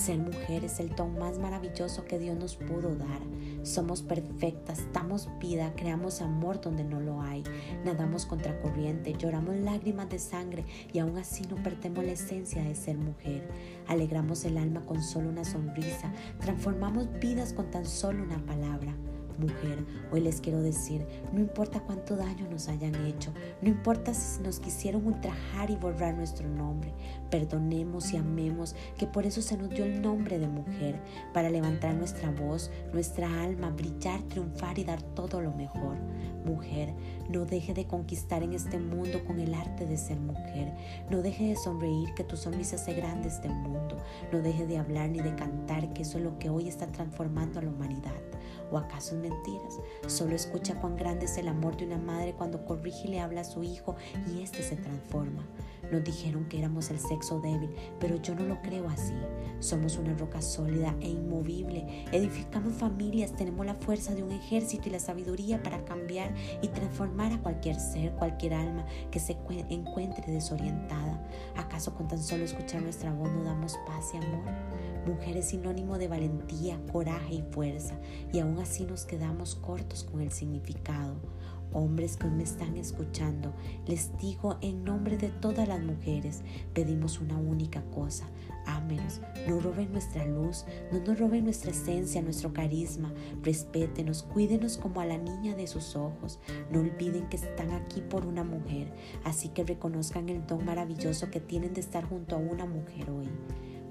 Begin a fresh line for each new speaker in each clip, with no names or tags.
Ser mujer es el don más maravilloso que Dios nos pudo dar. Somos perfectas, damos vida, creamos amor donde no lo hay. Nadamos contra corriente, lloramos lágrimas de sangre y aún así no perdemos la esencia de ser mujer. Alegramos el alma con solo una sonrisa, transformamos vidas con tan solo una palabra mujer, hoy les quiero decir, no importa cuánto daño nos hayan hecho, no importa si nos quisieron ultrajar y borrar nuestro nombre, perdonemos y amemos, que por eso se nos dio el nombre de mujer, para levantar nuestra voz, nuestra alma, brillar, triunfar y dar todo lo mejor. Mujer, no deje de conquistar en este mundo con el arte de ser mujer, no deje de sonreír, que tu sonrisa hace grande este mundo, no deje de hablar ni de cantar, que eso es lo que hoy está transformando a la humanidad. ¿O acaso mentiras? Solo escucha cuán grande es el amor de una madre cuando corrige y le habla a su hijo y éste se transforma. Nos dijeron que éramos el sexo débil, pero yo no lo creo así. Somos una roca sólida e inmovible. Edificamos familias, tenemos la fuerza de un ejército y la sabiduría para cambiar y transformar a cualquier ser, cualquier alma que se encuentre desorientada. ¿Acaso con tan solo escuchar nuestra voz no damos paz y amor? Mujer es sinónimo de valentía, coraje y fuerza, y aún así nos quedamos cortos con el significado. Hombres que me están escuchando, les digo en nombre de todas las mujeres, pedimos una única cosa, ámenos, no roben nuestra luz, no nos roben nuestra esencia, nuestro carisma, respétenos, cuídenos como a la niña de sus ojos, no olviden que están aquí por una mujer, así que reconozcan el don maravilloso que tienen de estar junto a una mujer hoy.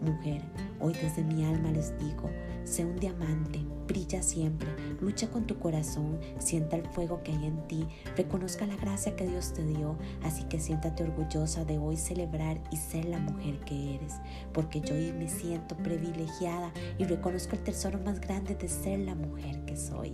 Mujer, hoy desde mi alma les digo, sé un diamante, brilla siempre, lucha con tu corazón, sienta el fuego que hay en ti, reconozca la gracia que Dios te dio, así que siéntate orgullosa de hoy celebrar y ser la mujer que eres, porque yo hoy me siento privilegiada y reconozco el tesoro más grande de ser la mujer que soy.